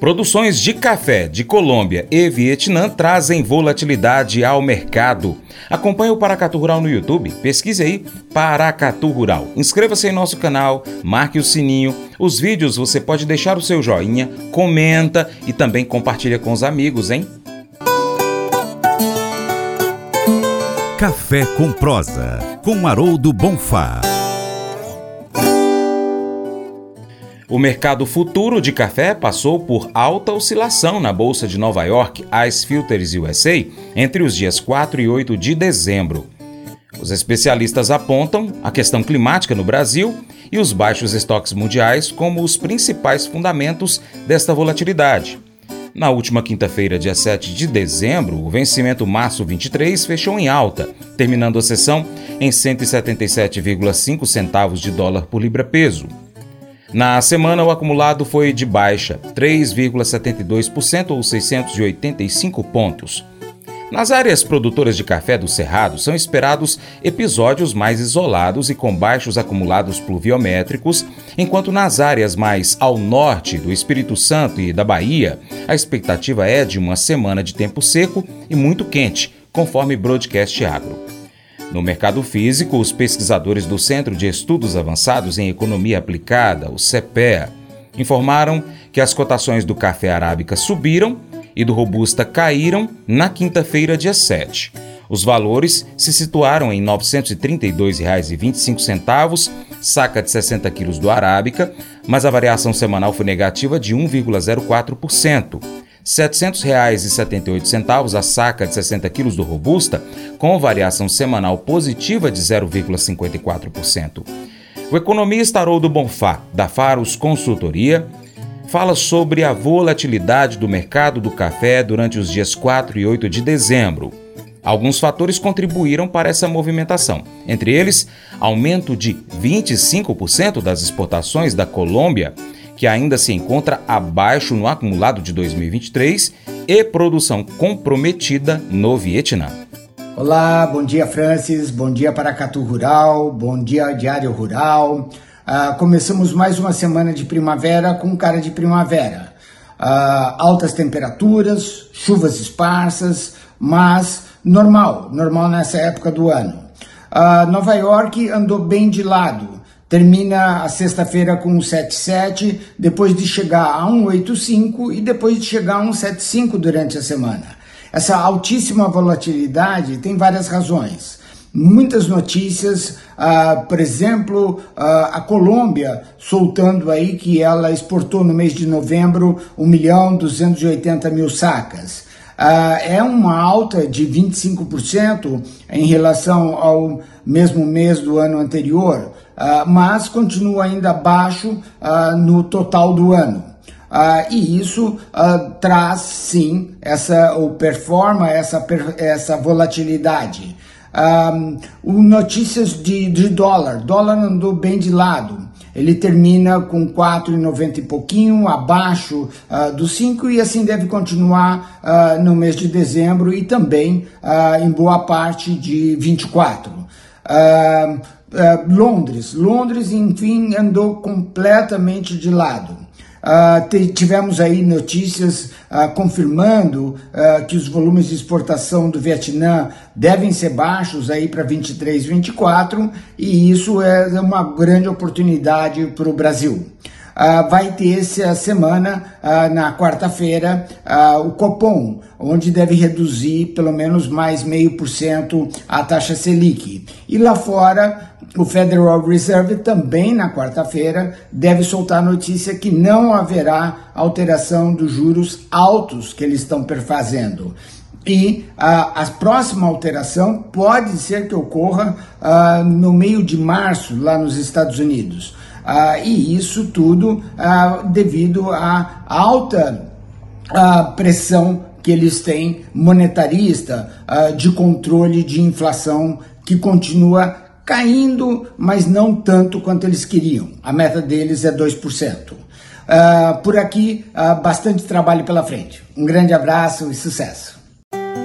Produções de café de Colômbia e Vietnã trazem volatilidade ao mercado. Acompanhe o Paracatu Rural no YouTube, pesquise aí Paracatu Rural. Inscreva-se em nosso canal, marque o sininho. Os vídeos você pode deixar o seu joinha, comenta e também compartilha com os amigos, hein? Café com prosa, com Haroldo Bonfá. O mercado futuro de café passou por alta oscilação na Bolsa de Nova York, Ice Filters USA, entre os dias 4 e 8 de dezembro. Os especialistas apontam a questão climática no Brasil e os baixos estoques mundiais como os principais fundamentos desta volatilidade. Na última quinta-feira, dia 7 de dezembro, o vencimento março 23 fechou em alta, terminando a sessão em 177,5 centavos de dólar por libra-peso. Na semana, o acumulado foi de baixa, 3,72% ou 685 pontos. Nas áreas produtoras de café do Cerrado são esperados episódios mais isolados e com baixos acumulados pluviométricos, enquanto nas áreas mais ao norte do Espírito Santo e da Bahia, a expectativa é de uma semana de tempo seco e muito quente, conforme Broadcast Agro. No mercado físico, os pesquisadores do Centro de Estudos Avançados em Economia Aplicada, o CEPEA, informaram que as cotações do café arábica subiram e do robusta caíram na quinta-feira, dia 7. Os valores se situaram em R$ 932,25, saca de 60 quilos do arábica, mas a variação semanal foi negativa de 1,04%. R$ 700,78 a saca de 60 quilos do Robusta, com variação semanal positiva de 0,54%. O economista Haroldo Bonfá, da Faros Consultoria, fala sobre a volatilidade do mercado do café durante os dias 4 e 8 de dezembro. Alguns fatores contribuíram para essa movimentação, entre eles, aumento de 25% das exportações da Colômbia que ainda se encontra abaixo no acumulado de 2023, e produção comprometida no Vietnã. Olá, bom dia Francis, bom dia Paracatu Rural, bom dia Diário Rural. Uh, começamos mais uma semana de primavera com cara de primavera. Uh, altas temperaturas, chuvas esparsas, mas normal, normal nessa época do ano. Uh, Nova York andou bem de lado, termina a sexta-feira com um 77, depois de chegar a 185 e depois de chegar a 175 durante a semana. Essa altíssima volatilidade tem várias razões. Muitas notícias, uh, por exemplo, uh, a Colômbia soltando aí que ela exportou no mês de novembro 1 milhão 280 mil sacas. Uh, é uma alta de 25% em relação ao mesmo mês do ano anterior, mas continua ainda abaixo uh, no total do ano. e isso traz sim essa ou performa essa, essa volatilidade. o notícias de, de dólar, dólar andou bem de lado ele termina com 4,90 e pouquinho, abaixo uh, dos 5 e assim deve continuar uh, no mês de dezembro e também uh, em boa parte de 24. Londres, Londres enfim andou completamente de lado. Uh, tivemos aí notícias uh, confirmando uh, que os volumes de exportação do Vietnã devem ser baixos aí para 23, 24 e isso é uma grande oportunidade para o Brasil. Uh, vai ter essa semana, uh, na quarta-feira, uh, o Copom, onde deve reduzir pelo menos mais meio por cento a taxa Selic. E lá fora, o Federal Reserve também na quarta-feira deve soltar a notícia que não haverá alteração dos juros altos que eles estão perfazendo. E a, a próxima alteração pode ser que ocorra no meio de março, lá nos Estados Unidos. Ah, e isso tudo ah, devido à alta ah, pressão que eles têm monetarista ah, de controle de inflação que continua caindo, mas não tanto quanto eles queriam. A meta deles é 2%. Uh, por aqui, uh, bastante trabalho pela frente. Um grande abraço e sucesso.